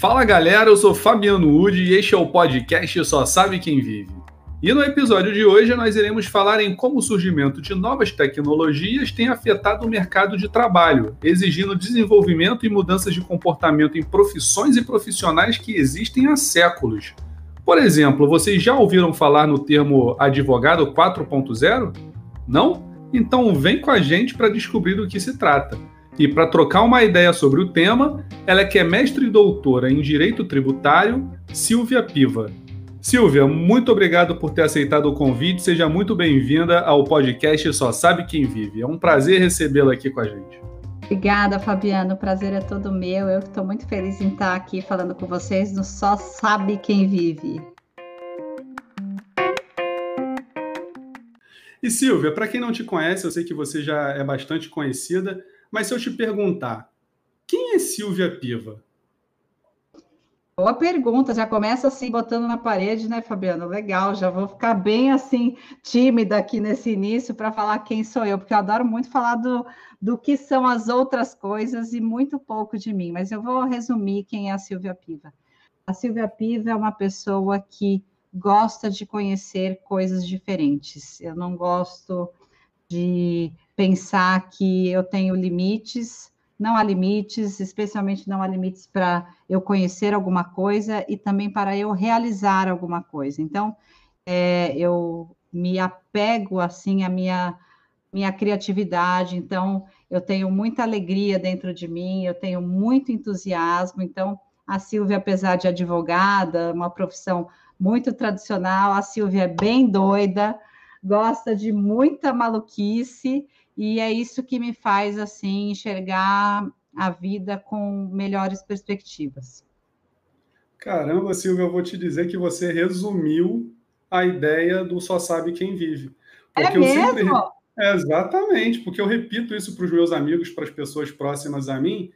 Fala galera, eu sou Fabiano Udi e este é o podcast Só Sabe Quem Vive. E no episódio de hoje nós iremos falar em como o surgimento de novas tecnologias tem afetado o mercado de trabalho, exigindo desenvolvimento e mudanças de comportamento em profissões e profissionais que existem há séculos. Por exemplo, vocês já ouviram falar no termo advogado 4.0? Não? Então vem com a gente para descobrir do que se trata. E para trocar uma ideia sobre o tema, ela é que é mestre e doutora em Direito Tributário, Silvia Piva. Silvia, muito obrigado por ter aceitado o convite. Seja muito bem-vinda ao podcast Só Sabe Quem Vive. É um prazer recebê-la aqui com a gente. Obrigada, Fabiano. O prazer é todo meu. Eu estou muito feliz em estar aqui falando com vocês no Só Sabe Quem Vive. E Silvia, para quem não te conhece, eu sei que você já é bastante conhecida, mas se eu te perguntar, quem é Silvia Piva? Boa pergunta, já começa assim botando na parede, né, Fabiano? Legal, já vou ficar bem assim tímida aqui nesse início para falar quem sou eu, porque eu adoro muito falar do, do que são as outras coisas e muito pouco de mim, mas eu vou resumir quem é a Silvia Piva. A Silvia Piva é uma pessoa que gosta de conhecer coisas diferentes. Eu não gosto de pensar que eu tenho limites não há limites, especialmente não há limites para eu conhecer alguma coisa e também para eu realizar alguma coisa. Então, é, eu me apego assim à minha minha criatividade. Então, eu tenho muita alegria dentro de mim, eu tenho muito entusiasmo. Então, a Silvia, apesar de advogada, uma profissão muito tradicional, a Silvia é bem doida, gosta de muita maluquice e é isso que me faz assim enxergar a vida com melhores perspectivas. Caramba, Silvia, eu vou te dizer que você resumiu a ideia do só sabe quem vive. É porque é mesmo? Sempre... É, exatamente, porque eu repito isso para os meus amigos, para as pessoas próximas a mim,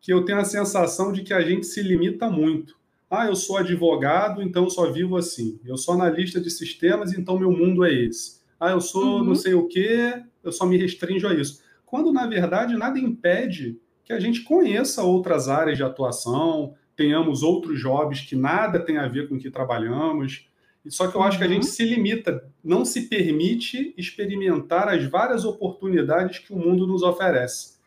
que eu tenho a sensação de que a gente se limita muito. Ah, eu sou advogado, então só vivo assim. Eu sou analista de sistemas, então meu mundo é esse. Ah, eu sou uhum. não sei o quê, eu só me restringo a isso. Quando, na verdade, nada impede que a gente conheça outras áreas de atuação, tenhamos outros jobs que nada tem a ver com o que trabalhamos. Só que eu acho que a gente uhum. se limita, não se permite experimentar as várias oportunidades que o mundo nos oferece.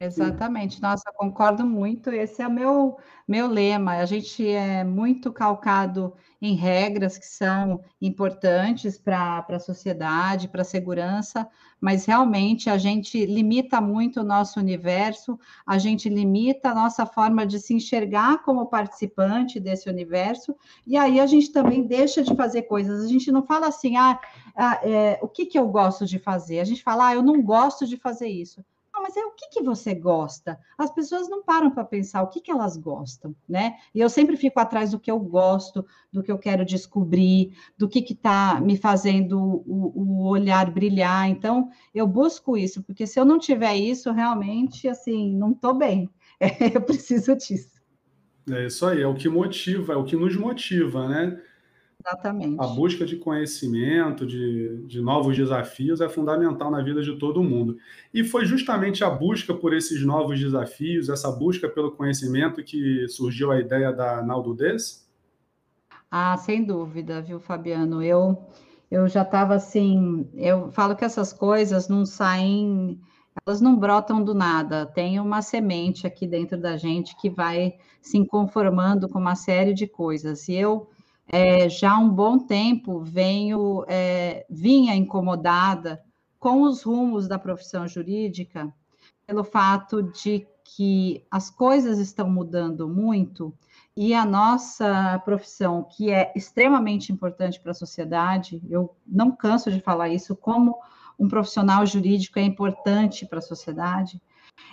Exatamente, nossa, concordo muito. Esse é o meu, meu lema. A gente é muito calcado em regras que são importantes para a sociedade, para a segurança, mas realmente a gente limita muito o nosso universo, a gente limita a nossa forma de se enxergar como participante desse universo, e aí a gente também deixa de fazer coisas. A gente não fala assim, ah, ah é, o que, que eu gosto de fazer? A gente fala, ah, eu não gosto de fazer isso mas é o que, que você gosta? As pessoas não param para pensar o que, que elas gostam, né? E eu sempre fico atrás do que eu gosto, do que eu quero descobrir, do que está me fazendo o, o, olhar brilhar. Então, eu busco isso, porque se eu não tiver isso, realmente, assim, não estou bem. É, eu preciso disso. É isso aí, é o que motiva, é o que nos motiva, né? Exatamente. A busca de conhecimento, de, de novos desafios é fundamental na vida de todo mundo. E foi justamente a busca por esses novos desafios, essa busca pelo conhecimento que surgiu a ideia da Naldo Des? Ah, sem dúvida, viu, Fabiano? Eu, eu já estava assim, eu falo que essas coisas não saem, elas não brotam do nada. Tem uma semente aqui dentro da gente que vai se conformando com uma série de coisas. E eu é, já há um bom tempo venho, é, vinha incomodada com os rumos da profissão jurídica, pelo fato de que as coisas estão mudando muito e a nossa profissão, que é extremamente importante para a sociedade, eu não canso de falar isso, como um profissional jurídico é importante para a sociedade,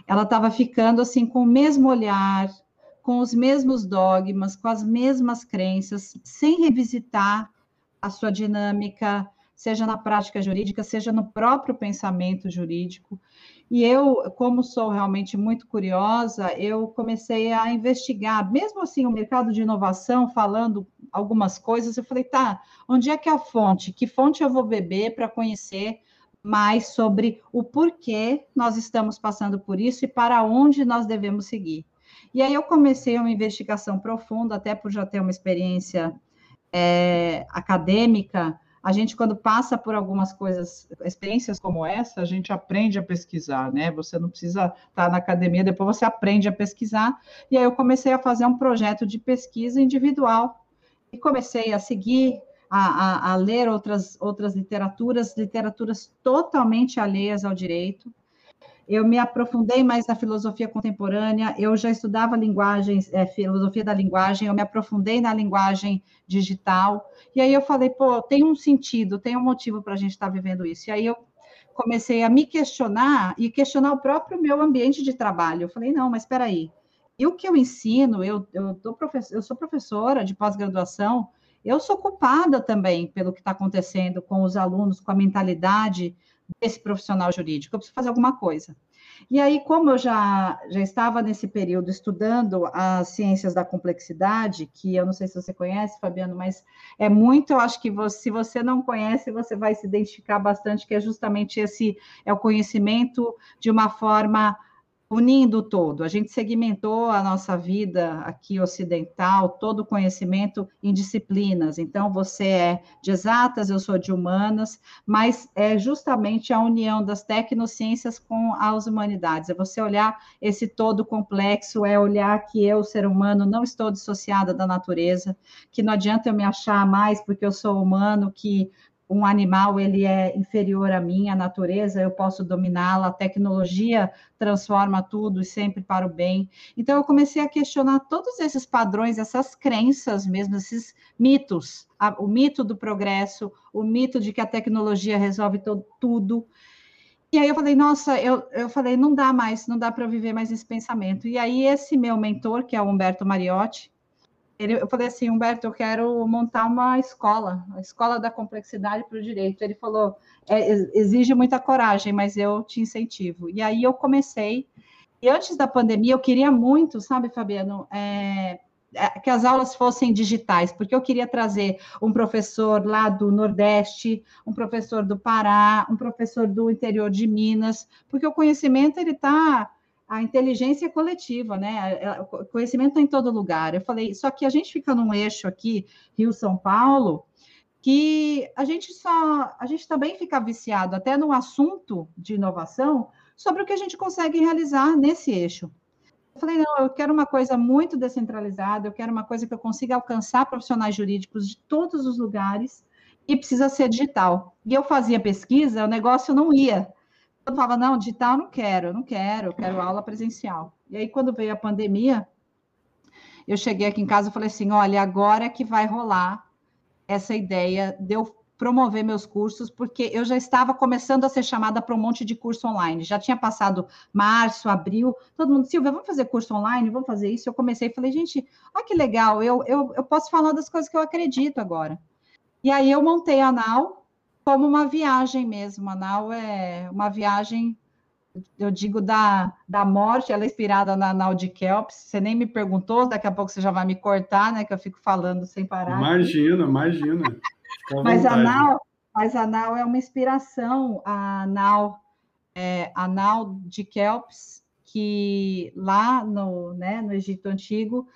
ela estava ficando assim com o mesmo olhar, com os mesmos dogmas, com as mesmas crenças, sem revisitar a sua dinâmica, seja na prática jurídica, seja no próprio pensamento jurídico. E eu, como sou realmente muito curiosa, eu comecei a investigar, mesmo assim, o mercado de inovação, falando algumas coisas, eu falei, tá, onde é que é a fonte? Que fonte eu vou beber para conhecer mais sobre o porquê nós estamos passando por isso e para onde nós devemos seguir. E aí eu comecei uma investigação profunda, até por já ter uma experiência é, acadêmica, a gente, quando passa por algumas coisas, experiências como essa, a gente aprende a pesquisar, né? Você não precisa estar na academia, depois você aprende a pesquisar. E aí eu comecei a fazer um projeto de pesquisa individual e comecei a seguir, a, a, a ler outras, outras literaturas, literaturas totalmente alheias ao direito eu me aprofundei mais na filosofia contemporânea, eu já estudava linguagens, é, filosofia da linguagem, eu me aprofundei na linguagem digital, e aí eu falei, pô, tem um sentido, tem um motivo para a gente estar tá vivendo isso. E aí eu comecei a me questionar e questionar o próprio meu ambiente de trabalho. Eu falei, não, mas espera aí, e o que eu ensino, eu, eu, eu sou professora de pós-graduação, eu sou culpada também pelo que está acontecendo com os alunos, com a mentalidade desse profissional jurídico, eu preciso fazer alguma coisa. E aí, como eu já, já estava nesse período estudando as ciências da complexidade, que eu não sei se você conhece, Fabiano, mas é muito, eu acho que você, se você não conhece, você vai se identificar bastante, que é justamente esse, é o conhecimento de uma forma unindo todo. A gente segmentou a nossa vida aqui ocidental, todo o conhecimento em disciplinas. Então, você é de exatas, eu sou de humanas, mas é justamente a união das tecnociências com as humanidades. É você olhar esse todo complexo, é olhar que eu, ser humano, não estou dissociada da natureza, que não adianta eu me achar mais porque eu sou humano, que um animal ele é inferior a mim, a natureza, eu posso dominá-la, a tecnologia transforma tudo e sempre para o bem. Então eu comecei a questionar todos esses padrões, essas crenças mesmo, esses mitos, o mito do progresso, o mito de que a tecnologia resolve todo, tudo. E aí eu falei, nossa, eu, eu falei, não dá mais, não dá para viver mais esse pensamento. E aí esse meu mentor, que é o Humberto Mariotti, ele, eu falei assim, Humberto, eu quero montar uma escola, a escola da complexidade para o direito. Ele falou, é, exige muita coragem, mas eu te incentivo. E aí eu comecei. E antes da pandemia, eu queria muito, sabe, Fabiano, é, é, que as aulas fossem digitais, porque eu queria trazer um professor lá do Nordeste, um professor do Pará, um professor do interior de Minas, porque o conhecimento ele está a inteligência coletiva, né? O conhecimento está em todo lugar. Eu falei, só que a gente fica num eixo aqui, Rio-São Paulo, que a gente só, a gente também fica viciado até no assunto de inovação sobre o que a gente consegue realizar nesse eixo. Eu falei, não, eu quero uma coisa muito descentralizada, eu quero uma coisa que eu consiga alcançar profissionais jurídicos de todos os lugares e precisa ser digital. E eu fazia pesquisa, o negócio não ia eu falava, não, digital não quero, não quero, quero aula presencial. E aí, quando veio a pandemia, eu cheguei aqui em casa e falei assim: olha, agora que vai rolar essa ideia de eu promover meus cursos, porque eu já estava começando a ser chamada para um monte de curso online. Já tinha passado março, abril, todo mundo, Silvia, vamos fazer curso online, vamos fazer isso. Eu comecei e falei, gente, olha que legal, eu, eu, eu posso falar das coisas que eu acredito agora. E aí eu montei a NAU, como uma viagem mesmo. Manaus é uma viagem, eu digo, da, da morte, ela é inspirada na Nau de Kelps. Você nem me perguntou, daqui a pouco você já vai me cortar, né? Que eu fico falando sem parar. Imagina, imagina. mas, a Nau, mas a Nau é uma inspiração, a Nau, é, a Nau de Kelps, que lá no, né, no Egito Antigo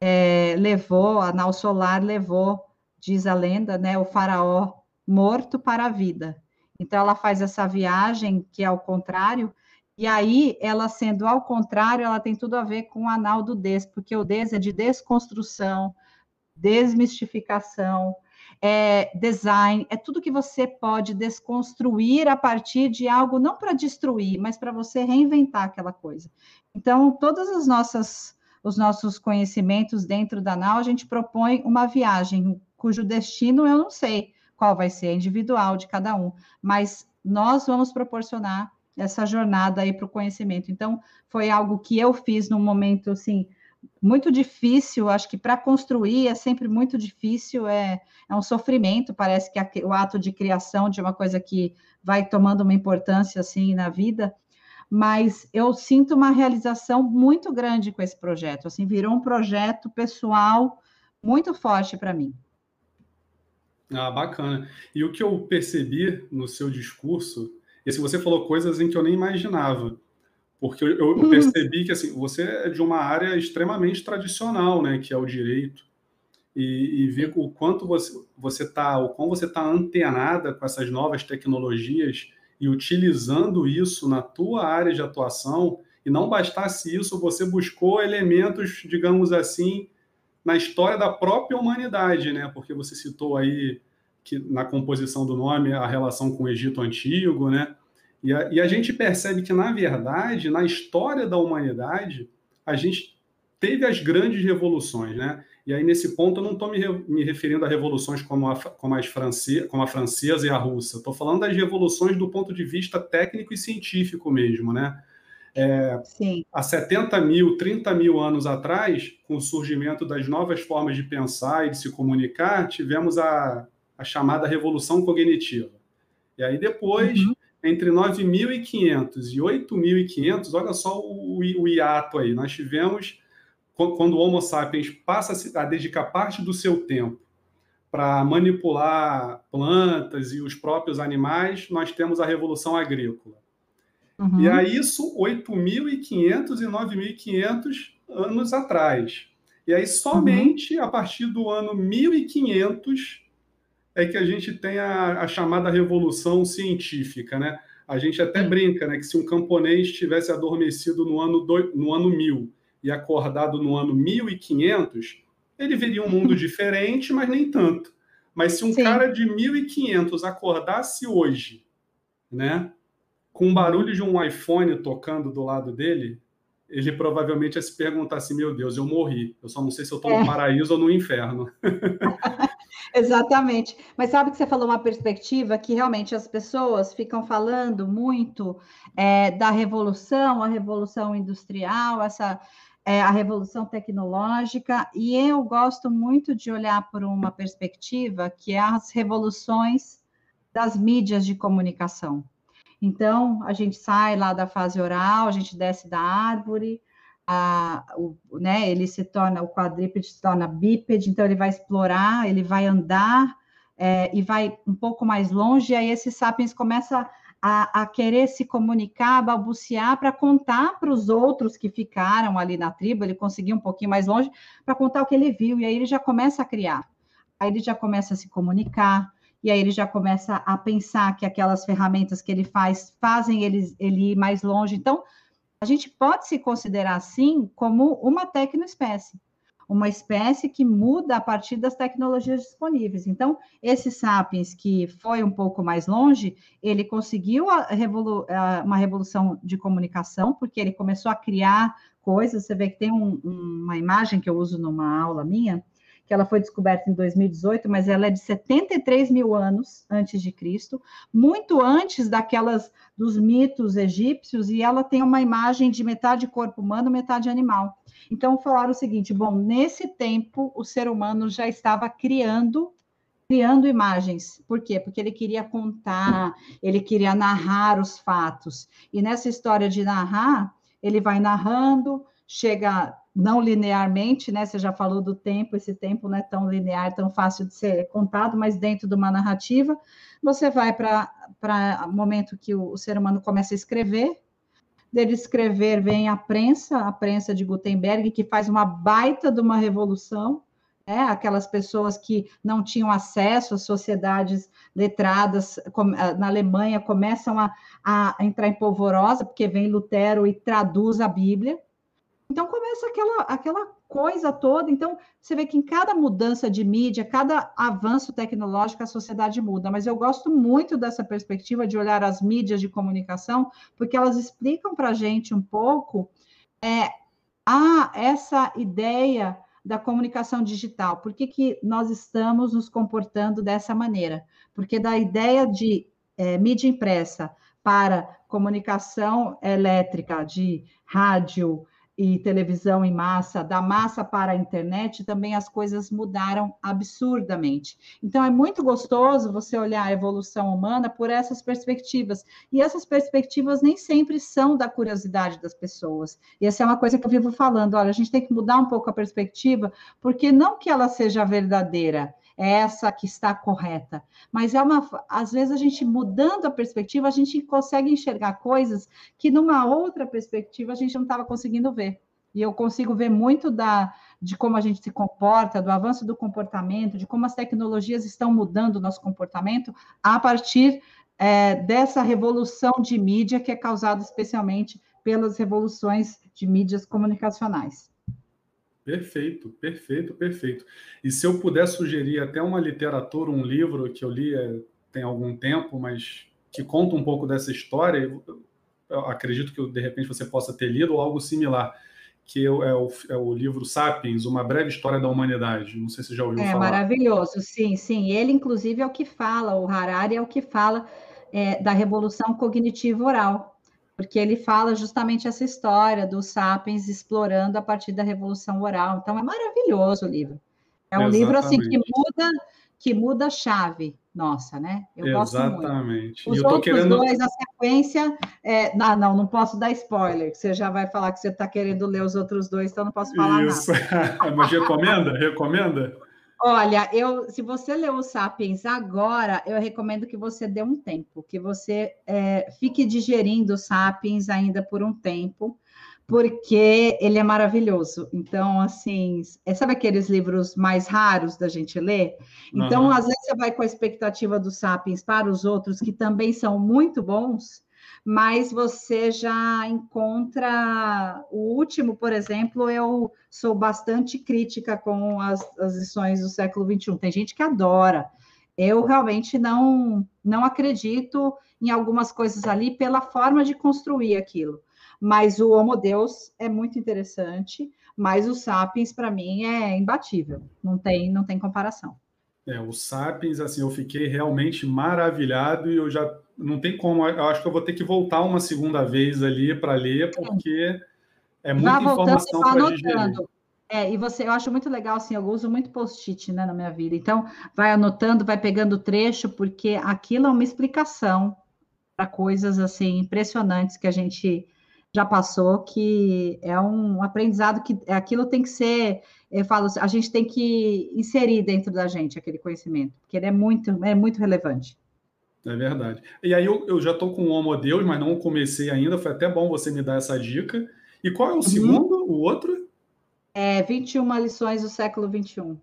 é, levou, a Nau Solar levou, diz a lenda, né, o faraó morto para a vida. Então, ela faz essa viagem que é ao contrário, e aí, ela sendo ao contrário, ela tem tudo a ver com o anal do des, porque o des é de desconstrução, desmistificação, é design, é tudo que você pode desconstruir a partir de algo, não para destruir, mas para você reinventar aquela coisa. Então, todas as nossas os nossos conhecimentos dentro da NAU, a gente propõe uma viagem cujo destino eu não sei, qual vai ser a individual de cada um, mas nós vamos proporcionar essa jornada aí para o conhecimento. Então, foi algo que eu fiz num momento assim muito difícil, acho que para construir é sempre muito difícil, é, é um sofrimento, parece que a, o ato de criação de uma coisa que vai tomando uma importância assim na vida, mas eu sinto uma realização muito grande com esse projeto, assim, virou um projeto pessoal muito forte para mim. Ah, bacana. E o que eu percebi no seu discurso, e se você falou coisas em que eu nem imaginava. Porque eu, eu uhum. percebi que assim, você é de uma área extremamente tradicional, né, que é o direito, e, e ver o quanto você você está, o quão você está antenada com essas novas tecnologias e utilizando isso na tua área de atuação. E não bastasse isso, você buscou elementos, digamos assim, na história da própria humanidade, né? Porque você citou aí que na composição do nome a relação com o Egito antigo, né? E a, e a gente percebe que, na verdade, na história da humanidade, a gente teve as grandes revoluções, né? E aí, nesse ponto, eu não estou me, me, referindo a revoluções como a, como, as france, como a francesa e a russa. Estou falando das revoluções do ponto de vista técnico e científico mesmo, né? É. Há 70 mil, 30 mil anos atrás, com o surgimento das novas formas de pensar e de se comunicar, tivemos a, a chamada revolução cognitiva. E aí, depois, uhum entre 9.500 e 8.500, olha só o, o hiato aí. Nós tivemos, quando o Homo sapiens passa a dedicar parte do seu tempo para manipular plantas e os próprios animais, nós temos a Revolução Agrícola. Uhum. E a isso 8.500 e 9.500 anos atrás. E aí, somente uhum. a partir do ano 1500 é que a gente tem a, a chamada revolução científica, né? A gente até brinca, né, que se um camponês tivesse adormecido no ano, do, no ano 1000 e acordado no ano 1500, ele veria um mundo diferente, mas nem tanto. Mas se um Sim. cara de 1500 acordasse hoje, né, com o barulho de um iPhone tocando do lado dele, ele provavelmente ia se perguntar assim: meu Deus, eu morri. Eu só não sei se eu estou é. no paraíso ou no inferno. Exatamente. Mas sabe que você falou uma perspectiva que realmente as pessoas ficam falando muito é, da revolução, a revolução industrial, essa é, a revolução tecnológica, e eu gosto muito de olhar por uma perspectiva que é as revoluções das mídias de comunicação. Então, a gente sai lá da fase oral, a gente desce da árvore, a, o, né, ele se torna, o quadrípede se torna bípede, então ele vai explorar, ele vai andar é, e vai um pouco mais longe, e aí esse sapiens começa a, a querer se comunicar, balbuciar para contar para os outros que ficaram ali na tribo, ele conseguiu um pouquinho mais longe, para contar o que ele viu, e aí ele já começa a criar, aí ele já começa a se comunicar, e aí ele já começa a pensar que aquelas ferramentas que ele faz fazem ele, ele ir mais longe. Então, a gente pode se considerar assim como uma tecnoespécie, uma espécie que muda a partir das tecnologias disponíveis. Então, esse Sapiens, que foi um pouco mais longe, ele conseguiu a revolu uma revolução de comunicação, porque ele começou a criar coisas. Você vê que tem um, uma imagem que eu uso numa aula minha, que ela foi descoberta em 2018, mas ela é de 73 mil anos antes de Cristo, muito antes daquelas dos mitos egípcios, e ela tem uma imagem de metade corpo humano, metade animal. Então falaram o seguinte: bom, nesse tempo o ser humano já estava criando criando imagens. Por quê? Porque ele queria contar, ele queria narrar os fatos. E nessa história de narrar, ele vai narrando, chega não linearmente, né? Você já falou do tempo, esse tempo não é tão linear, tão fácil de ser contado, mas dentro de uma narrativa, você vai para o momento que o, o, ser humano começa a escrever. Dele escrever vem a prensa, a prensa de Gutenberg, que faz uma baita de uma revolução, né? aquelas pessoas que não tinham acesso às sociedades letradas na Alemanha começam a, a entrar em polvorosa, porque vem Lutero e traduz a Bíblia, então começa aquela, aquela coisa toda. Então, você vê que em cada mudança de mídia, cada avanço tecnológico, a sociedade muda. Mas eu gosto muito dessa perspectiva de olhar as mídias de comunicação, porque elas explicam para a gente um pouco é, a, essa ideia da comunicação digital. Por que, que nós estamos nos comportando dessa maneira? Porque da ideia de é, mídia impressa para comunicação elétrica, de rádio, e televisão em massa, da massa para a internet, também as coisas mudaram absurdamente. Então, é muito gostoso você olhar a evolução humana por essas perspectivas. E essas perspectivas nem sempre são da curiosidade das pessoas. E essa é uma coisa que eu vivo falando: olha, a gente tem que mudar um pouco a perspectiva, porque não que ela seja verdadeira, é essa que está correta. Mas é uma, às vezes a gente mudando a perspectiva, a gente consegue enxergar coisas que numa outra perspectiva a gente não estava conseguindo ver. E eu consigo ver muito da, de como a gente se comporta, do avanço do comportamento, de como as tecnologias estão mudando o nosso comportamento a partir é, dessa revolução de mídia que é causada especialmente pelas revoluções de mídias comunicacionais. Perfeito, perfeito, perfeito. E se eu puder sugerir até uma literatura, um livro que eu li é, tem algum tempo, mas que conta um pouco dessa história, acredito que de repente você possa ter lido ou algo similar, que é o, é o livro Sapiens, Uma Breve História da Humanidade. Não sei se você já ouviu é, falar. É maravilhoso, sim, sim. Ele, inclusive, é o que fala, o Harari é o que fala é, da revolução cognitiva oral porque ele fala justamente essa história dos sapiens explorando a partir da revolução oral. Então é maravilhoso o livro. É um Exatamente. livro assim que muda que muda a chave nossa, né? Eu Exatamente. gosto muito. Os outros querendo... dois, a sequência, é... não, não, não posso dar spoiler, você já vai falar que você está querendo ler os outros dois, então não posso falar Isso. nada. Mas recomenda? Recomenda? Olha, eu, se você leu o Sapiens agora, eu recomendo que você dê um tempo, que você é, fique digerindo o Sapiens ainda por um tempo, porque ele é maravilhoso. Então, assim, é, sabe aqueles livros mais raros da gente ler? Então, uhum. às vezes você vai com a expectativa do Sapiens para os outros, que também são muito bons, mas você já encontra o último, por exemplo, eu sou bastante crítica com as, as lições do século XXI. Tem gente que adora. Eu realmente não, não acredito em algumas coisas ali pela forma de construir aquilo. Mas o Homo Deus é muito interessante, mas o Sapiens, para mim, é imbatível. Não tem, não tem comparação. É, o Sapiens, assim, eu fiquei realmente maravilhado e eu já não tem como, eu acho que eu vou ter que voltar uma segunda vez ali para ler, porque é muita informação para digerir. É, e você, eu acho muito legal, assim, eu uso muito post-it, né, na minha vida. Então, vai anotando, vai pegando trecho, porque aquilo é uma explicação para coisas, assim, impressionantes que a gente já passou, que é um aprendizado que aquilo tem que ser, eu falo, a gente tem que inserir dentro da gente aquele conhecimento, porque ele é muito, é muito relevante. É verdade. E aí eu, eu já estou com o Homo Deus, mas não comecei ainda. Foi até bom você me dar essa dica. E qual é o uhum. segundo, o outro? É 21 lições do século XXI.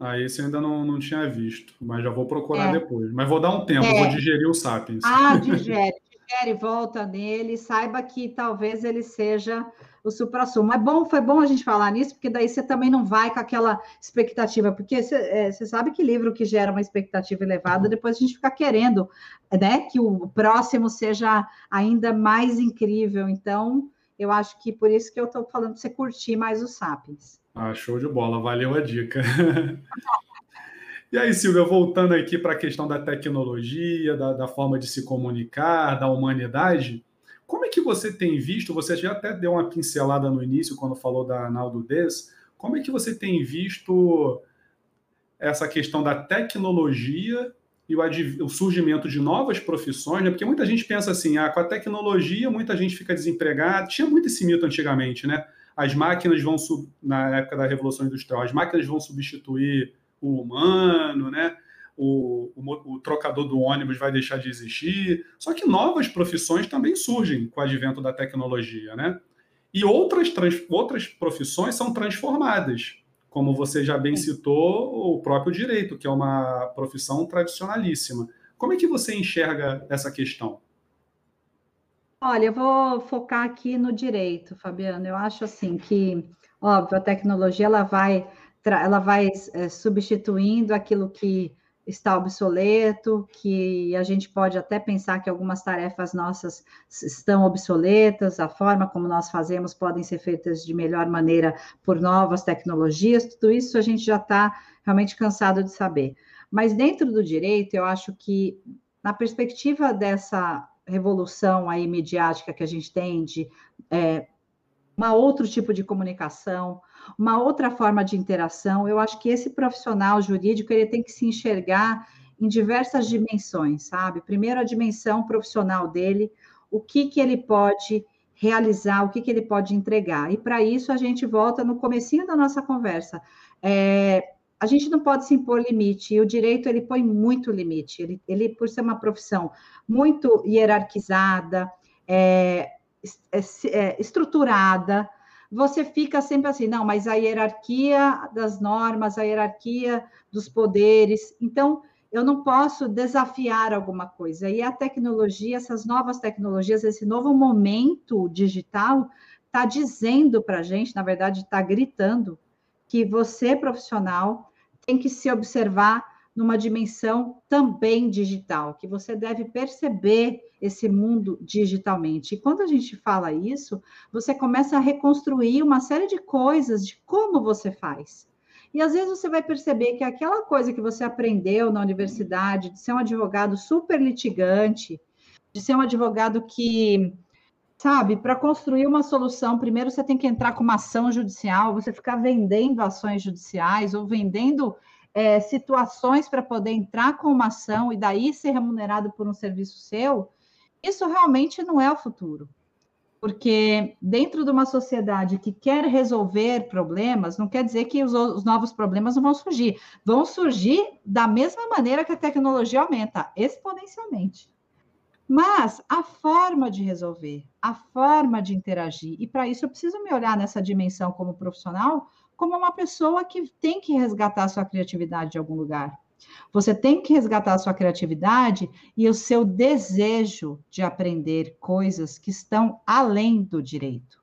Ah, esse eu ainda não, não tinha visto, mas já vou procurar é. depois. Mas vou dar um tempo, é. vou digerir o Sapiens. Ah, digere, digere, volta nele, saiba que talvez ele seja o supra-sumo. É bom, foi bom a gente falar nisso, porque daí você também não vai com aquela expectativa, porque você, é, sabe que livro que gera uma expectativa elevada, depois a gente fica querendo, né, que o próximo seja ainda mais incrível. Então, eu acho que por isso que eu estou falando para você curtir mais os Sapiens. Ah, show de bola, valeu a dica. e aí, Silvia, voltando aqui para a questão da tecnologia, da, da forma de se comunicar, da humanidade, como é que você tem visto? Você já até deu uma pincelada no início quando falou da Naldo Des. Como é que você tem visto essa questão da tecnologia e o, o, surgimento de novas profissões? Né? Porque muita gente pensa assim, ah, com a tecnologia muita gente fica desempregada. Tinha muito esse mito antigamente, né? As máquinas vão na época da Revolução Industrial, as máquinas vão substituir o humano, né? O, o, o, trocador do ônibus vai deixar de existir. Só que novas profissões também surgem com o advento da tecnologia, né? E outras, trans, outras profissões são transformadas, como você já bem citou, o próprio direito, que é uma profissão tradicionalíssima. Como é que você enxerga essa questão? Olha, eu vou focar aqui no direito, Fabiano. Eu acho assim que, óbvio, a tecnologia ela vai, ela vai é, substituindo aquilo que está obsoleto, que a gente pode até pensar que algumas tarefas nossas estão obsoletas, a forma como nós fazemos podem ser feitas de melhor maneira por novas tecnologias, tudo isso a gente já está realmente cansado de saber. Mas dentro do direito, eu acho que na perspectiva dessa revolução aí midiática que a gente tem de é, uma outro tipo de comunicação, uma outra forma de interação. Eu acho que esse profissional jurídico ele tem que se enxergar em diversas dimensões, sabe? Primeiro a dimensão profissional dele, o que que ele pode realizar, o que que ele pode entregar. E para isso a gente volta no comecinho da nossa conversa. É, a gente não pode se impor limite, e o direito ele põe muito limite, ele, ele por ser uma profissão muito hierarquizada, é, estruturada, você fica sempre assim, não, mas a hierarquia das normas, a hierarquia dos poderes, então eu não posso desafiar alguma coisa. E a tecnologia, essas novas tecnologias, esse novo momento digital, está dizendo para a gente, na verdade, está gritando, que você, profissional, tem que se observar numa dimensão também digital, que você deve perceber esse mundo digitalmente. E quando a gente fala isso, você começa a reconstruir uma série de coisas de como você faz. E às vezes você vai perceber que aquela coisa que você aprendeu na universidade, de ser um advogado super litigante, de ser um advogado que, sabe, para construir uma solução, primeiro você tem que entrar com uma ação judicial, você ficar vendendo ações judiciais ou vendendo é, situações para poder entrar com uma ação e daí ser remunerado por um serviço seu, isso realmente não é o futuro. Porque dentro de uma sociedade que quer resolver problemas, não quer dizer que os, os novos problemas não vão surgir. Vão surgir da mesma maneira que a tecnologia aumenta, exponencialmente. Mas a forma de resolver, a forma de interagir, e para isso eu preciso me olhar nessa dimensão como profissional, como uma pessoa que tem que resgatar sua criatividade de algum lugar. Você tem que resgatar a sua criatividade e o seu desejo de aprender coisas que estão além do direito.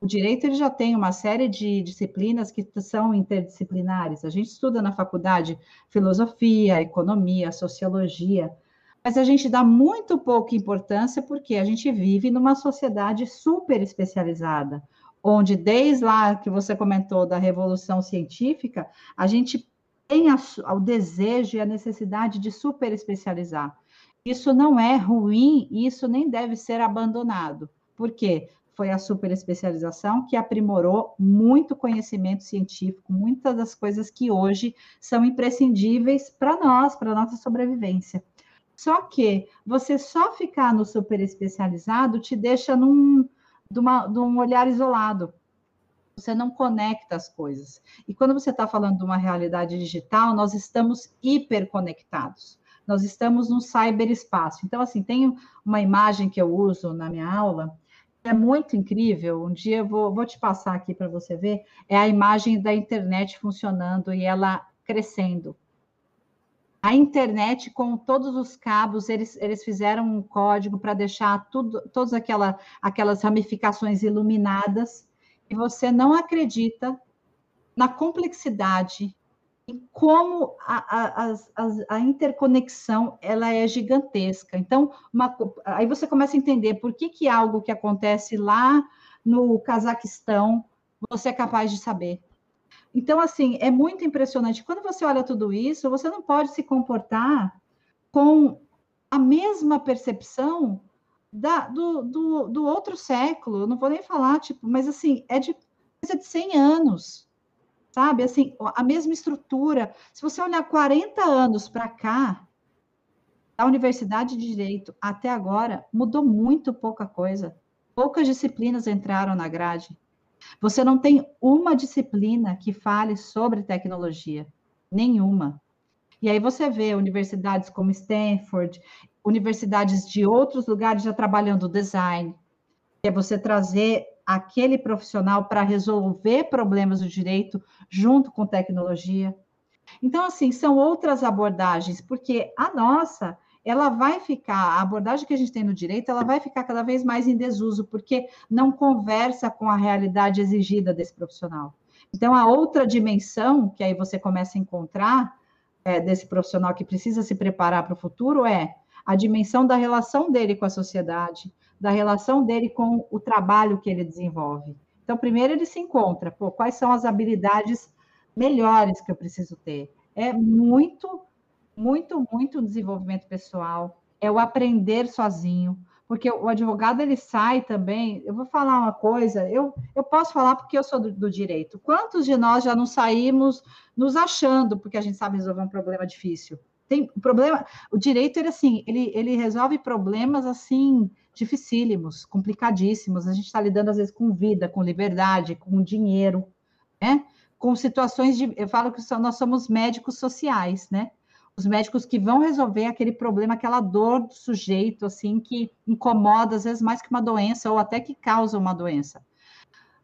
O direito ele já tem uma série de disciplinas que são interdisciplinares. A gente estuda na faculdade filosofia, economia, sociologia, mas a gente dá muito pouca importância porque a gente vive numa sociedade super especializada, onde desde lá que você comentou da revolução científica, a gente tem a, o desejo e a necessidade de super especializar. Isso não é ruim, isso nem deve ser abandonado. Por quê? Foi a super especialização que aprimorou muito conhecimento científico, muitas das coisas que hoje são imprescindíveis para nós, para a nossa sobrevivência. Só que você só ficar no super especializado te deixa num, de, uma, de um olhar isolado você não conecta as coisas. E quando você está falando de uma realidade digital, nós estamos hiperconectados. Nós estamos no cyberespaço. Então, assim, tem uma imagem que eu uso na minha aula, é muito incrível. Um dia eu vou, vou te passar aqui para você ver. É a imagem da internet funcionando e ela crescendo. A internet, com todos os cabos, eles, eles fizeram um código para deixar tudo, todas aquela, aquelas ramificações iluminadas e você não acredita na complexidade e como a, a, a, a, interconexão ela é gigantesca. Então, uma, aí você começa a entender por que, que algo que acontece lá no Cazaquistão você é capaz de saber. Então, assim, é muito impressionante. Quando você olha tudo isso, você não pode se comportar com a mesma percepção da, do, do, do, outro século, não vou nem falar, tipo, mas assim, é de coisa de 100 anos, sabe? Assim, a mesma estrutura. Se você olhar 40 anos para cá, a Universidade de Direito até agora mudou muito pouca coisa. Poucas disciplinas entraram na grade. Você não tem uma disciplina que fale sobre tecnologia, nenhuma. E aí você vê universidades como Stanford universidades de outros lugares já trabalhando design, que é você trazer aquele profissional para resolver problemas do direito junto com tecnologia. Então, assim, são outras abordagens, porque a nossa, ela vai ficar, a abordagem que a gente tem no direito, ela vai ficar cada vez mais em desuso, porque não conversa com a realidade exigida desse profissional. Então, a outra dimensão que aí você começa a encontrar é, desse profissional que precisa se preparar para o futuro é a dimensão da relação dele com a sociedade, da relação dele com o trabalho que ele desenvolve. Então, primeiro ele se encontra, pô, quais são as habilidades melhores que eu preciso ter? É muito, muito, muito desenvolvimento pessoal, é o aprender sozinho, porque o advogado ele sai também. Eu vou falar uma coisa, eu, eu posso falar porque eu sou do, do, direito. Quantos de nós já não saímos nos achando porque a gente sabe resolver um problema difícil? tem problema. O direito, ele assim, ele, ele resolve problemas assim dificílimos, complicadíssimos. A gente está lidando às vezes com vida, com liberdade, com dinheiro, né? com situações de. Eu falo que nós somos médicos sociais, né? Os médicos que vão resolver aquele problema, aquela dor do sujeito, assim, que incomoda, às vezes, mais que uma doença, ou até que causa uma doença.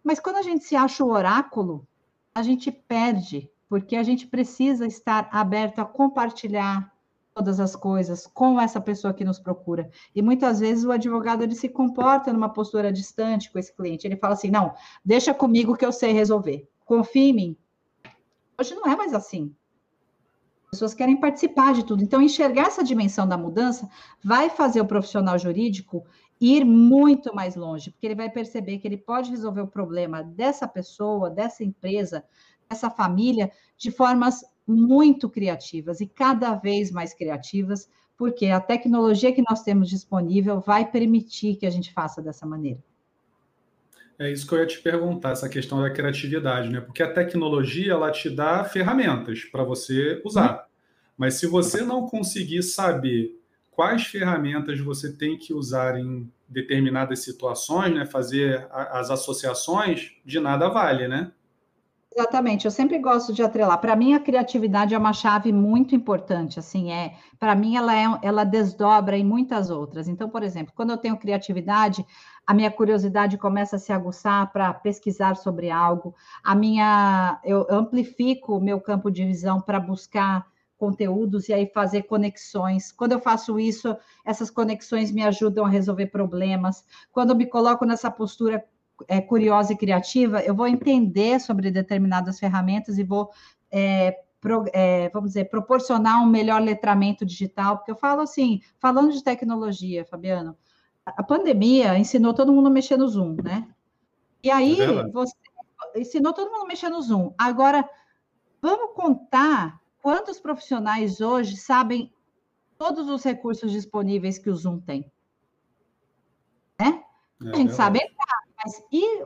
Mas quando a gente se acha o oráculo, a gente perde, porque a gente precisa estar aberto a compartilhar todas as coisas com essa pessoa que nos procura. E muitas vezes o advogado ele se comporta numa postura distante com esse cliente. Ele fala assim: "Não, deixa comigo que eu sei resolver. Confie em mim". Hoje não é mais assim. As pessoas querem participar de tudo. Então, enxergar essa dimensão da mudança vai fazer o profissional jurídico ir muito mais longe, porque ele vai perceber que ele pode resolver o problema dessa pessoa, dessa empresa, dessa família, de formas muito criativas e cada vez mais criativas, porque a tecnologia que nós temos disponível vai permitir que a gente faça dessa maneira. É isso que eu ia te perguntar, essa questão da criatividade, né? Porque a tecnologia ela te dá ferramentas para você usar. Mas se você não conseguir saber quais ferramentas você tem que usar em determinadas situações, né, fazer as associações, de nada vale, né? Exatamente, eu sempre gosto de atrelar. Para mim, a criatividade é uma chave muito importante. Assim, é para mim ela é, ela desdobra em muitas outras. Então, por exemplo, quando eu tenho criatividade, a minha curiosidade começa a se aguçar para pesquisar sobre algo. A minha eu amplifico o meu campo de visão para buscar conteúdos e aí fazer conexões. Quando eu faço isso, essas conexões me ajudam a resolver problemas. Quando eu me coloco nessa postura é, curiosa e criativa, eu vou entender sobre determinadas ferramentas e vou, é, pro, é, vamos dizer, proporcionar um melhor letramento digital, porque eu falo assim, falando de tecnologia, Fabiano, a pandemia ensinou todo mundo a mexer no Zoom, né? E aí, é você ensinou todo mundo a mexer no Zoom. Agora, vamos contar quantos profissionais hoje sabem todos os recursos disponíveis que o Zoom tem? Né? É, a gente sabe entrar, mas e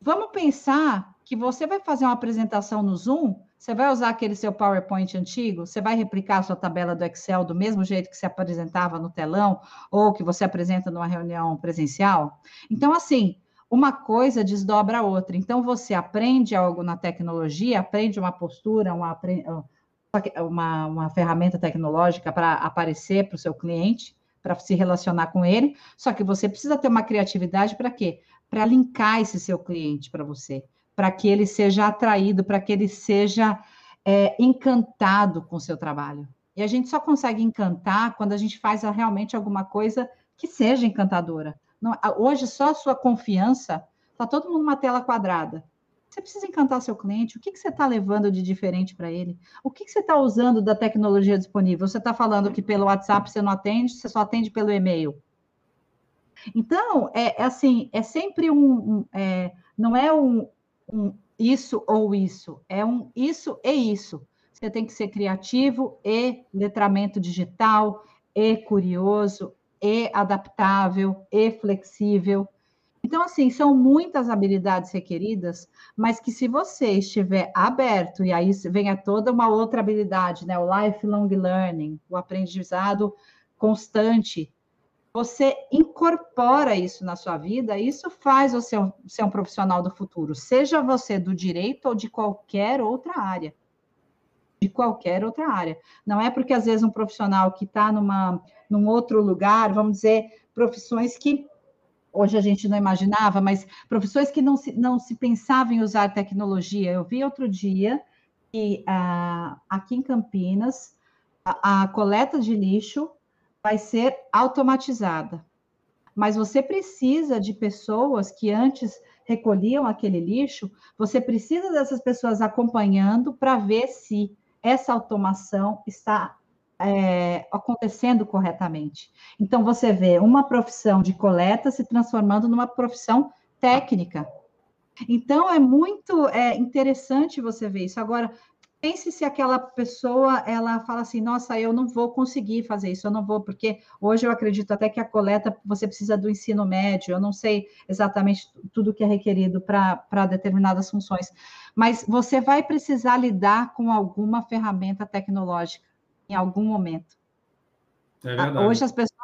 vamos pensar que você vai fazer uma apresentação no Zoom, você vai usar aquele seu PowerPoint antigo, você vai replicar a sua tabela do Excel do mesmo jeito que se apresentava no telão ou que você apresenta numa reunião presencial? Então, assim, uma coisa desdobra a outra. Então, você aprende algo na tecnologia, aprende uma postura, uma, uma, uma ferramenta tecnológica para aparecer para o seu cliente, para se relacionar com ele, só que você precisa ter uma criatividade para quê? para linkar esse seu cliente para você, para que ele seja atraído, para que ele seja é, encantado com o seu trabalho. E a gente só consegue encantar quando a gente faz realmente alguma coisa que seja encantadora. Não, hoje, só a sua confiança, está todo mundo numa tela quadrada. Você precisa encantar seu cliente. O que, que você está levando de diferente para ele? O que, que você está usando da tecnologia disponível? Você está falando que pelo WhatsApp você não atende, você só atende pelo e-mail. Então, é, é assim, é sempre um, um é, não é um, um isso ou isso, é um isso e isso. Você tem que ser criativo e letramento digital, e curioso, e adaptável, e flexível. Então, assim, são muitas habilidades requeridas, mas que se você estiver aberto, e aí vem toda uma outra habilidade, né? O lifelong learning, o aprendizado constante, você incorpora isso na sua vida, isso faz você ser um profissional do futuro, seja você do direito ou de qualquer outra área. De qualquer outra área. Não é porque, às vezes, um profissional que está num outro lugar, vamos dizer, profissões que hoje a gente não imaginava, mas profissões que não se, não se pensava em usar tecnologia. Eu vi outro dia que ah, aqui em Campinas, a, a coleta de lixo vai ser automatizada. Mas você precisa de pessoas que antes recolhiam aquele lixo, você precisa dessas pessoas acompanhando para ver se essa automação está é, acontecendo corretamente. Então, você vê uma profissão de coleta se transformando numa profissão técnica. Então, é muito é, interessante você ver isso. Agora, pense se aquela pessoa ela fala assim, nossa, eu não vou conseguir fazer isso, eu não vou, porque hoje eu acredito até que a coleta você precisa do ensino médio, eu não sei exatamente tudo que é requerido para determinadas funções, mas você vai precisar lidar com alguma ferramenta tecnológica em algum momento. É hoje as pessoas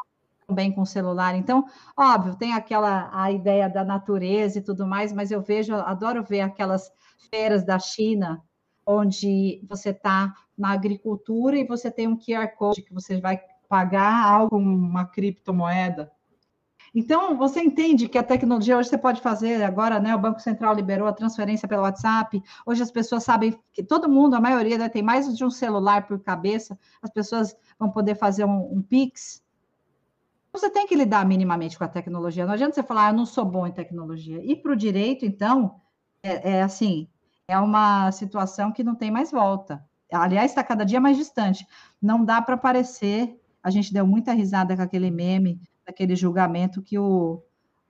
bem com o celular. Então, óbvio, tem aquela a ideia da natureza e tudo mais, mas eu vejo, adoro ver aquelas feiras da China, onde você está na agricultura e você tem um QR Code que você vai pagar algo, uma criptomoeda. Então, você entende que a tecnologia hoje você pode fazer agora, né? O Banco Central liberou a transferência pelo WhatsApp. Hoje as pessoas sabem que todo mundo, a maioria, né, tem mais de um celular por cabeça. As pessoas vão poder fazer um, um Pix. Você tem que lidar minimamente com a tecnologia. Não adianta você falar, ah, eu não sou bom em tecnologia. E para o direito, então, é, é assim, é uma situação que não tem mais volta. Aliás, está cada dia mais distante. Não dá para parecer. A gente deu muita risada com aquele meme daquele julgamento que o,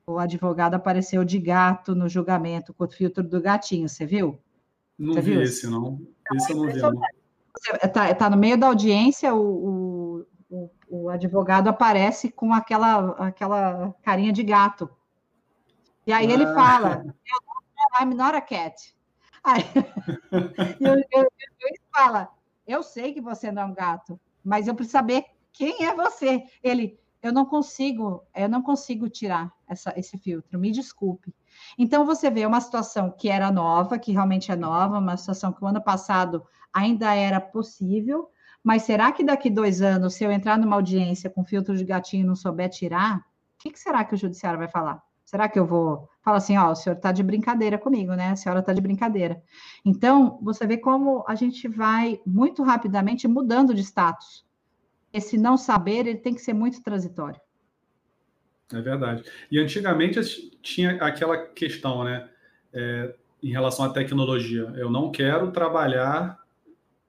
o advogado apareceu de gato no julgamento com o filtro do gatinho, você viu? Não você vi viu? esse, não. Esse eu não vi, não. Está tá no meio da audiência, o, o, o, advogado aparece com aquela, aquela carinha de gato. E aí ah. ele fala, I'm not a cat. Aí, e o juiz fala, eu sei que você não é um gato, mas eu preciso saber quem é você. Ele, eu não consigo, eu não consigo tirar essa, esse filtro, me desculpe. Então você vê uma situação que era nova, que realmente é nova, uma situação que o ano passado ainda era possível, mas será que daqui dois anos, se eu entrar numa audiência com filtro de gatinho e não souber tirar, o que, que será que o judiciário vai falar? Será que eu vou falar assim, ó, o senhor está de brincadeira comigo, né? A senhora está de brincadeira. Então, você vê como a gente vai muito rapidamente mudando de status esse não saber ele tem que ser muito transitório. É verdade. E antigamente tinha aquela questão, né, é, em relação à tecnologia. Eu não quero trabalhar,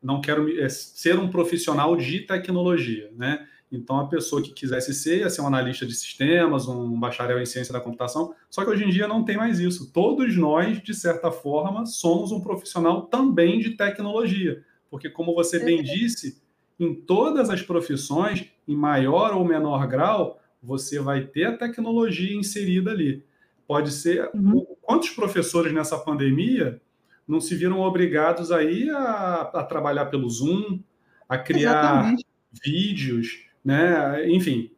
não quero é, ser um profissional de tecnologia, né? Então a pessoa que quisesse ser ia ser um analista de sistemas, um bacharel em ciência da computação. Só que hoje em dia não tem mais isso. Todos nós, de certa forma, somos um profissional também de tecnologia, porque como você bem disse em todas as profissões, em maior ou menor grau, você vai ter a tecnologia inserida ali. Pode ser. Uhum. Quantos professores nessa pandemia não se viram obrigados aí a, a trabalhar pelo Zoom, a criar Exatamente. vídeos, né? Enfim.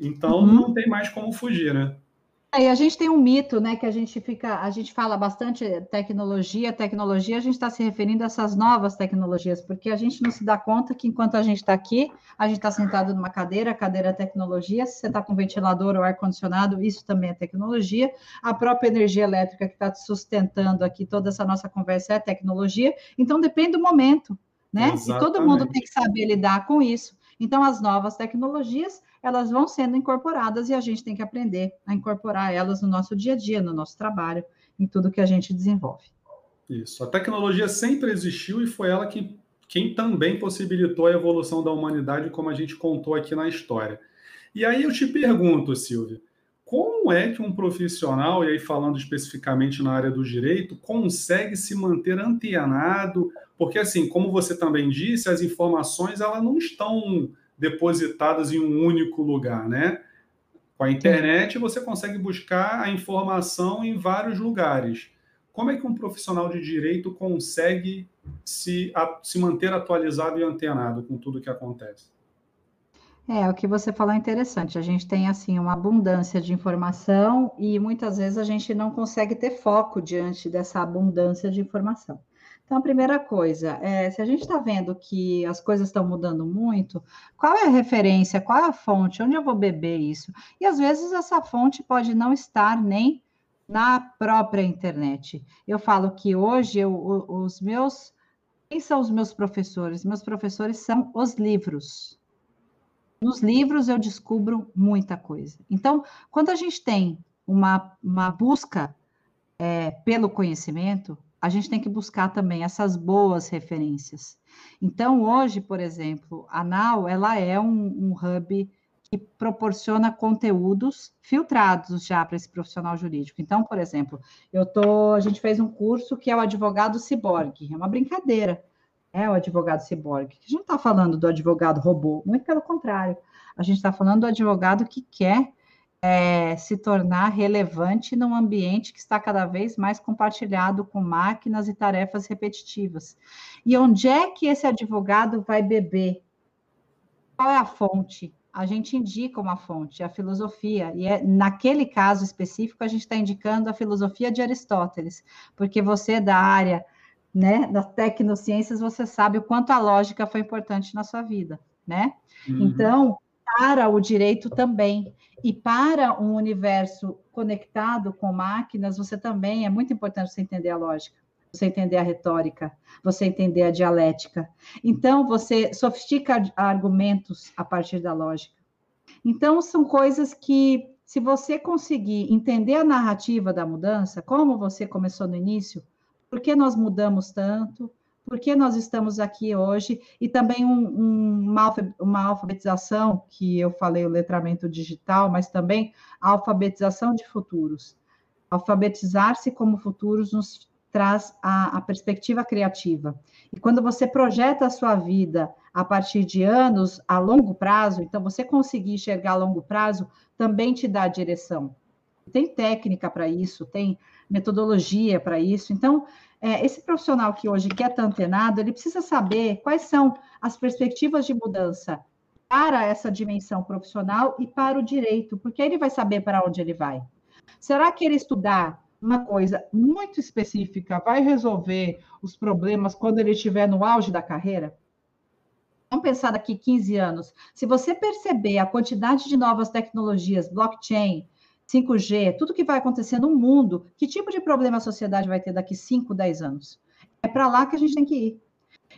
Então uhum. não tem mais como fugir, né? É, e a gente tem um mito, né, que a gente fica, a gente fala bastante tecnologia, tecnologia, a gente está se referindo a essas novas tecnologias, porque a gente não se dá conta que enquanto a gente está aqui, a gente está sentado numa cadeira, cadeira é tecnologia, se você está com ventilador ou ar-condicionado, isso também é tecnologia, a própria energia elétrica que está sustentando aqui toda essa nossa conversa é tecnologia, então depende do momento, né? Exatamente. E todo mundo tem que saber lidar com isso. Então, as novas tecnologias, elas vão sendo incorporadas e a gente tem que aprender a incorporar elas no nosso dia a dia, no nosso trabalho, em tudo que a gente desenvolve. Isso. A tecnologia sempre existiu e foi ela que quem também possibilitou a evolução da humanidade, como a gente contou aqui na história. E aí eu te pergunto, Silvia, como é que um profissional, e aí falando especificamente na área do direito, consegue se manter antenado? Porque, assim, como você também disse, as informações elas não estão depositadas em um único lugar, né? Com a internet, você consegue buscar a informação em vários lugares. Como é que um profissional de direito consegue se, a, se manter atualizado e antenado com tudo que acontece? É, o que você falou é interessante. A gente tem assim uma abundância de informação e muitas vezes a gente não consegue ter foco diante dessa abundância de informação. Então, a primeira coisa, é, se a gente está vendo que as coisas estão mudando muito, qual é a referência, qual é a fonte, onde eu vou beber isso? E às vezes essa fonte pode não estar nem na própria internet. Eu falo que hoje eu, os meus. Quem são os meus professores? Meus professores são os livros. Nos livros eu descubro muita coisa. Então, quando a gente tem uma, uma busca é, pelo conhecimento, a gente tem que buscar também essas boas referências. Então, hoje, por exemplo, a NAU ela é um, um hub que proporciona conteúdos filtrados já para esse profissional jurídico. Então, por exemplo, eu tô, a gente fez um curso que é o advogado ciborgue, é uma brincadeira é o advogado ciborgue. A gente não está falando do advogado robô, muito pelo contrário. A gente está falando do advogado que quer é, se tornar relevante num ambiente que está cada vez mais compartilhado com máquinas e tarefas repetitivas. E onde é que esse advogado vai beber? Qual é a fonte? a gente indica uma fonte, a filosofia, e é, naquele caso específico a gente está indicando a filosofia de Aristóteles, porque você é da área né, das tecnociências, você sabe o quanto a lógica foi importante na sua vida, né? Uhum. Então, para o direito também, e para um universo conectado com máquinas, você também é muito importante você entender a lógica você entender a retórica, você entender a dialética. Então, você sofistica argumentos a partir da lógica. Então, são coisas que, se você conseguir entender a narrativa da mudança, como você começou no início, por que nós mudamos tanto, por que nós estamos aqui hoje, e também um, um, uma, alfabetização, que eu falei o letramento digital, mas também a alfabetização de futuros. Alfabetizar-se como futuros nos traz a, a, perspectiva criativa. E quando você projeta a sua vida a partir de anos a longo prazo, então você conseguir enxergar a longo prazo também te dá direção. Tem técnica para isso, tem metodologia para isso. Então, é, esse profissional que hoje quer estar antenado, ele precisa saber quais são as perspectivas de mudança para essa dimensão profissional e para o direito, porque ele vai saber para onde ele vai. Será que ele estudar uma coisa muito específica vai resolver os problemas quando ele estiver no auge da carreira? Vamos pensar daqui 15 anos. Se você perceber a quantidade de novas tecnologias, blockchain, 5G, tudo que vai acontecer no mundo, que tipo de problema a sociedade vai ter daqui 5, 10 anos? É para lá que a gente tem que ir.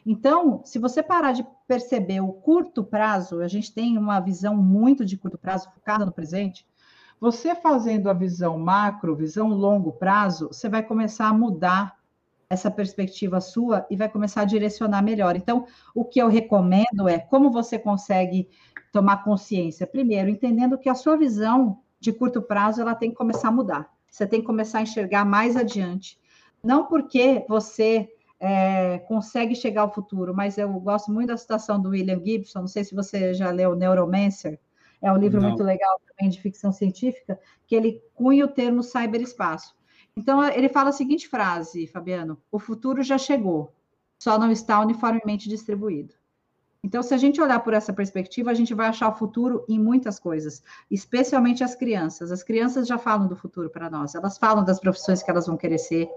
Então, se você parar de perceber o curto prazo, a gente tem uma visão muito de curto prazo, focada no presente, você fazendo a visão macro, visão longo prazo, você vai começar a mudar essa perspectiva sua e vai começar a direcionar melhor. Então, o que eu recomendo é como você consegue tomar consciência. Primeiro, entendendo que a sua visão de curto prazo ela tem que começar a mudar. Você tem que começar a enxergar mais adiante. Não porque você é, consegue chegar ao futuro, mas eu gosto muito da citação do William Gibson. Não sei se você já leu Neuromancer é um livro Não. muito legal também de ficção científica, que ele cunha o termo cyberespaço. Então, ele fala a seguinte frase, Fabiano: o futuro já chegou, só não está uniformemente distribuído. Então, se a gente olhar por essa perspectiva, a gente vai achar o futuro em muitas coisas, especialmente as crianças. As crianças já falam do futuro para nós, elas falam das profissões que elas vão querer ser,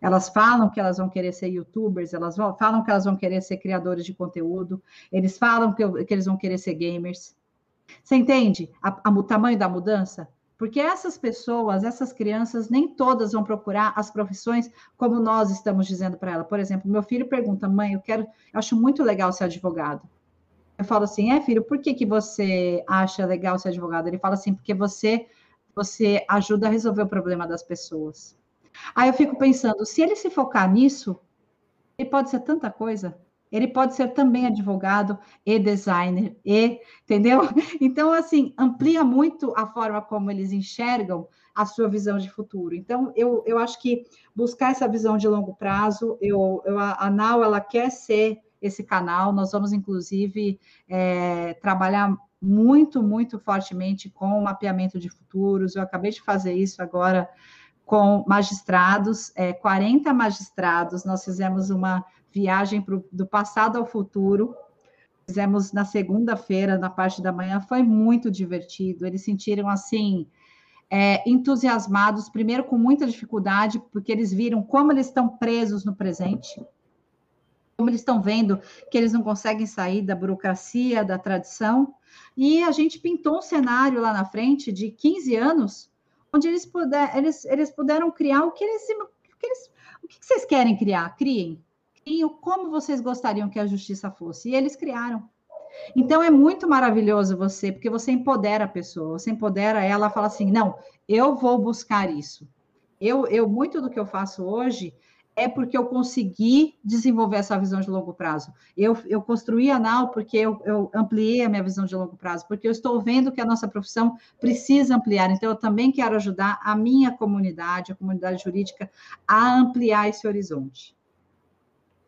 elas falam que elas vão querer ser youtubers, elas falam que elas vão querer ser criadores de conteúdo, eles falam que, que eles vão querer ser gamers. Você entende a, a, o tamanho da mudança? Porque essas pessoas, essas crianças, nem todas vão procurar as profissões como nós estamos dizendo para ela. Por exemplo, meu filho pergunta, mãe, eu quero, eu acho muito legal ser advogado. Eu falo assim, é filho, por que, que você acha legal ser advogado? Ele fala assim, porque você, você ajuda a resolver o problema das pessoas. Aí eu fico pensando, se ele se focar nisso, ele pode ser tanta coisa. Ele pode ser também advogado e designer, e, entendeu? Então, assim, amplia muito a forma como eles enxergam a sua visão de futuro. Então, eu, eu acho que buscar essa visão de longo prazo, eu, eu a Nau, ela quer ser esse canal, nós vamos, inclusive, é, trabalhar muito, muito fortemente com o mapeamento de futuros. Eu acabei de fazer isso agora com magistrados, é, 40 magistrados, nós fizemos uma viagem pro, do passado ao futuro. Fizemos na segunda-feira, na parte da manhã, foi muito divertido. Eles sentiram assim é, entusiasmados, primeiro com muita dificuldade, porque eles viram como eles estão presos no presente, como eles estão vendo que eles não conseguem sair da burocracia, da tradição. E a gente pintou um cenário lá na frente de 15 anos, onde eles, puder, eles, eles puderam criar o que eles, o que eles. O que vocês querem criar? Criem como vocês gostariam que a justiça fosse. E eles criaram. Então é muito maravilhoso você, porque você empodera a pessoa, você empodera ela, fala assim: não, eu vou buscar isso. Eu, eu muito do que eu faço hoje é porque eu consegui desenvolver essa visão de longo prazo. Eu, eu construí a NAU porque eu, eu ampliei a minha visão de longo prazo, porque eu estou vendo que a nossa profissão precisa ampliar. Então, eu também quero ajudar a minha comunidade, a comunidade jurídica, a ampliar esse horizonte.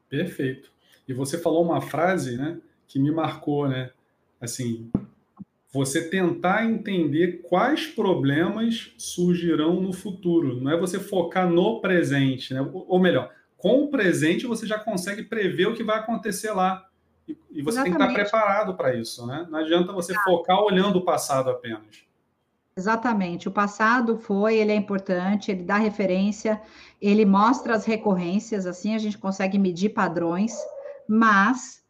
Perfeito. E você falou uma frase, né, que me marcou, né? Assim, você tentar entender quais problemas surgirão no futuro. Não é você focar no presente, né? Ou melhor, com o presente você já consegue prever o que vai acontecer lá. E, e você Exatamente. tem que estar preparado para isso, né? Não adianta você focar olhando o passado apenas. Exatamente. O passado foi, ele é importante, ele dá referência, ele mostra as recorrências, assim a gente consegue medir padrões, mas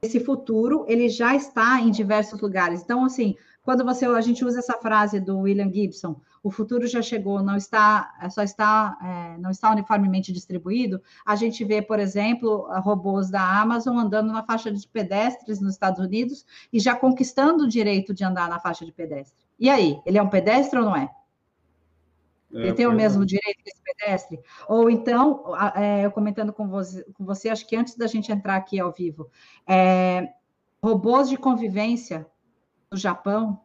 esse futuro, ele já está em diversos lugares. Então, assim, quando você a gente usa essa frase do William Gibson, o futuro já chegou, não está, só está, é, não está uniformemente distribuído. A gente vê, por exemplo, robôs da Amazon andando na faixa de pedestres nos Estados Unidos e já conquistando o direito de andar na faixa de pedestre. E aí, ele é um pedestre ou não é? É, ele tem o mesmo direito que esse pedestre? Ou então, é, eu comentando com você, com você, acho que antes da gente entrar aqui ao vivo, é, robôs de convivência no Japão,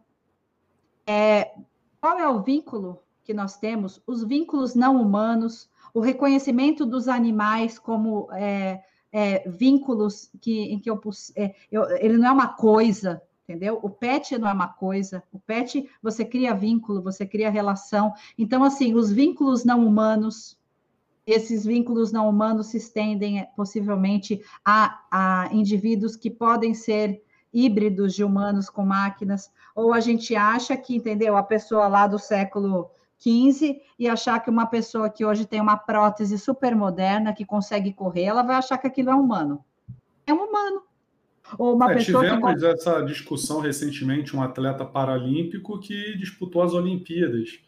é, qual é o vínculo que nós temos? Os vínculos não humanos, o reconhecimento dos animais como é, é, vínculos que, em que eu, eu, ele não é uma coisa, entendeu? O pet não é uma coisa, o pet você cria vínculo, você cria relação. Então, assim, os vínculos não humanos, esses vínculos não humanos se estendem eh, possivelmente a, a indivíduos que podem ser híbridos de humanos com máquinas, ou a gente acha que, entendeu, a pessoa lá do século 15 e achar que uma pessoa que hoje tem uma prótese super moderna que consegue correr, ela vai achar que aquilo é humano. É um humano. Ou uma é, pessoa tivemos que... essa discussão recentemente, um atleta paralímpico que disputou as Olimpíadas.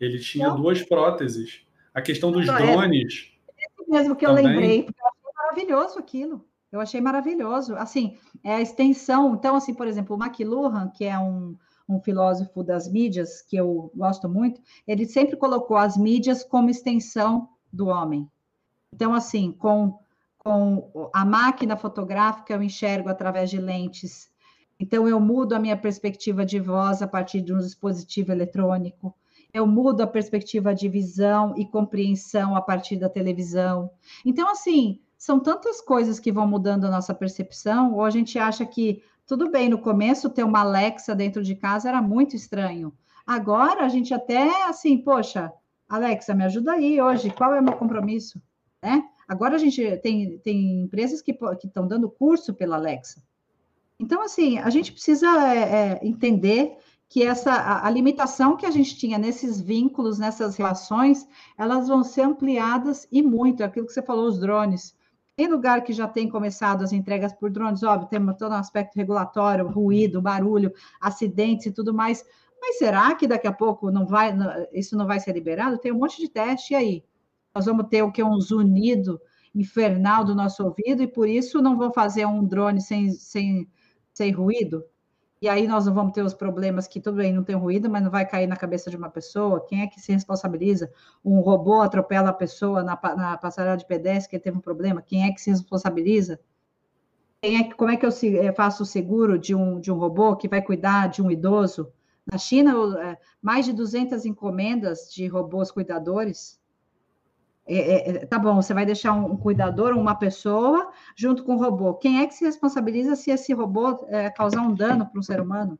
Ele tinha Não. duas próteses. A questão dos Não, drones. É isso mesmo que também... eu lembrei, porque eu achei maravilhoso aquilo. Eu achei maravilhoso. Assim, é a extensão. Então, assim, por exemplo, o McLuhan, que é um, um filósofo das mídias, que eu gosto muito, ele sempre colocou as mídias como extensão do homem. Então, assim, com com a máquina fotográfica, eu enxergo através de lentes. Então, eu mudo a minha perspectiva de voz a partir de um dispositivo eletrônico. Eu mudo a perspectiva de visão e compreensão a partir da televisão. Então, assim, são tantas coisas que vão mudando a nossa percepção, ou a gente acha que tudo bem, no começo ter uma Alexa dentro de casa era muito estranho. Agora a gente até assim, poxa, Alexa, me ajuda aí hoje, qual é o meu compromisso? Né? Agora a gente tem, tem empresas que estão dando curso pela Alexa. Então, assim, a gente precisa é, é, entender que essa a, a, limitação que a gente tinha nesses vínculos, nessas relações, elas vão ser ampliadas e muito. É aquilo que você falou, os drones. Tem lugar que já tem começado as entregas por drones, óbvio, tem todo um aspecto regulatório, ruído, barulho, acidentes e tudo mais. Mas será que daqui a pouco não vai, isso não vai ser liberado? Tem um monte de teste aí nós vamos ter o que? Um zunido infernal do nosso ouvido, e por isso não vão fazer um drone sem, sem, sem ruído. E aí nós não vamos ter os problemas que tudo bem, não tem ruído, mas não vai cair na cabeça de uma pessoa. Quem é que se responsabiliza? Um robô atropela a pessoa na, na passarela de pedestre que teve um problema. Quem é que se responsabiliza? Quem é, como é que eu eh, faço o seguro de um, de um robô que vai cuidar de um idoso? Na China, eh, mais de 200 encomendas de robôs cuidadores é, é, é, tá bom, você vai deixar um, cuidador, uma pessoa, junto com o robô. Quem é que se responsabiliza se esse robô é, causar um dano para um ser humano?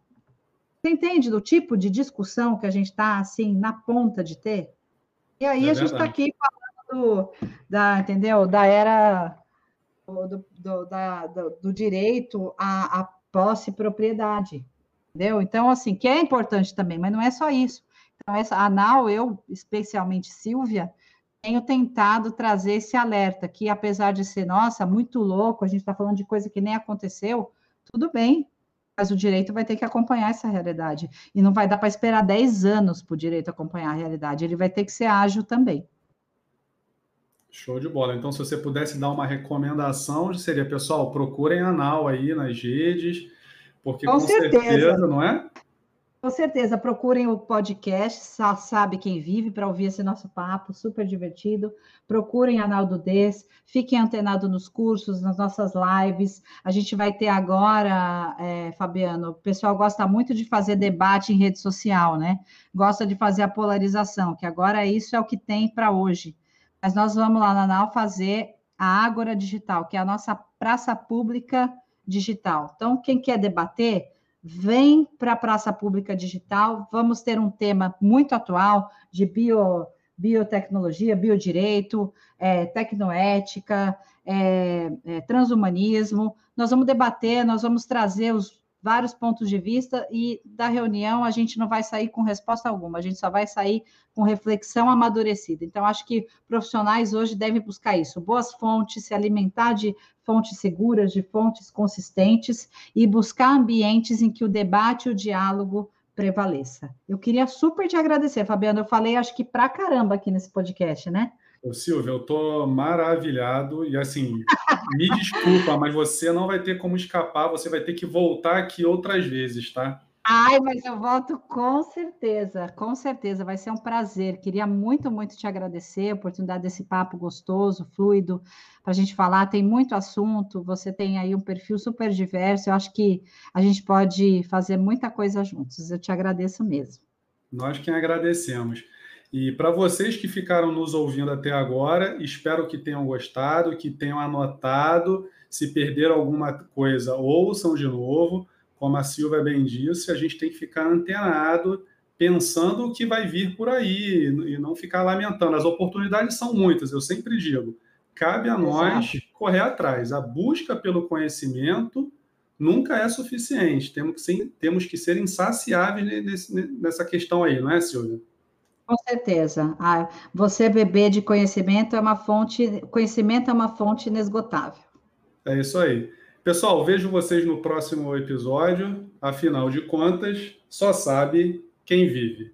Você entende do tipo de discussão que a gente está, assim, na ponta de ter? E aí é a gente está aqui falando do, da, entendeu? Da era do, do, da, do, do direito à, à posse e propriedade, entendeu? Então, assim, que é importante também, mas não é só isso. Então, essa, a NAU, eu, especialmente Silvia, tenho tentado trazer esse alerta, que apesar de ser, nossa, muito louco, a gente está falando de coisa que nem aconteceu, tudo bem, mas o direito vai ter que acompanhar essa realidade. E não vai dar para esperar 10 anos para o direito acompanhar a realidade, ele vai ter que ser ágil também. Show de bola. Então, se você pudesse dar uma recomendação, seria, pessoal, procurem a NAU aí nas redes, porque com, com certeza. certeza, não é? Com certeza, procurem o podcast Sabe Quem Vive para ouvir esse nosso papo, super divertido. Procurem a Naldo Des, fiquem antenados nos cursos, nas nossas lives. A gente vai ter agora, é, Fabiano, o pessoal gosta muito de fazer debate em rede social, né? Gosta de fazer a polarização, que agora isso é o que tem para hoje. Mas nós vamos lá na NAU fazer a Ágora Digital, que é a nossa praça pública digital. Então, quem quer debater vem para a praça pública digital. Vamos ter um tema muito atual de bio, biotecnologia, biodireito, é, tecnoética, é, é, transhumanismo. Nós vamos debater, nós vamos trazer os vários pontos de vista e da reunião a gente não vai sair com resposta alguma, a gente só vai sair com reflexão amadurecida. Então, acho que profissionais hoje devem buscar isso: boas fontes, se alimentar de fontes seguras, de fontes consistentes e buscar ambientes em que o debate e o diálogo prevaleça. Eu queria super te agradecer, Fabiano. Eu falei, acho que pra caramba aqui nesse podcast, né? Ô, Silvia, eu tô maravilhado e assim, me desculpa, mas você não vai ter como escapar, você vai ter que voltar aqui outras vezes, tá? Ai, mas eu volto com certeza, com certeza, vai ser um prazer. Queria muito, muito te agradecer a oportunidade desse papo gostoso, fluido, para a gente falar. Tem muito assunto, você tem aí um perfil super diverso. Eu acho que a gente pode fazer muita coisa juntos. Eu te agradeço mesmo. Nós quem agradecemos. E para vocês que ficaram nos ouvindo até agora, espero que tenham gostado, que tenham anotado. Se perderam alguma coisa, ouçam de novo como a Silvia bem disse, a gente tem que ficar antenado, pensando o que vai vir por aí e não ficar lamentando. As oportunidades são muitas, eu sempre digo. Cabe a nós Exato. correr atrás. A busca pelo conhecimento nunca é suficiente. Temos que ser, temos que ser insaciáveis nessa questão aí, não é, Silvia? Com certeza. Ah, você beber de conhecimento é uma fonte, conhecimento é uma fonte inesgotável. É isso aí. Pessoal, vejo vocês no próximo episódio. Afinal de contas, só sabe quem vive.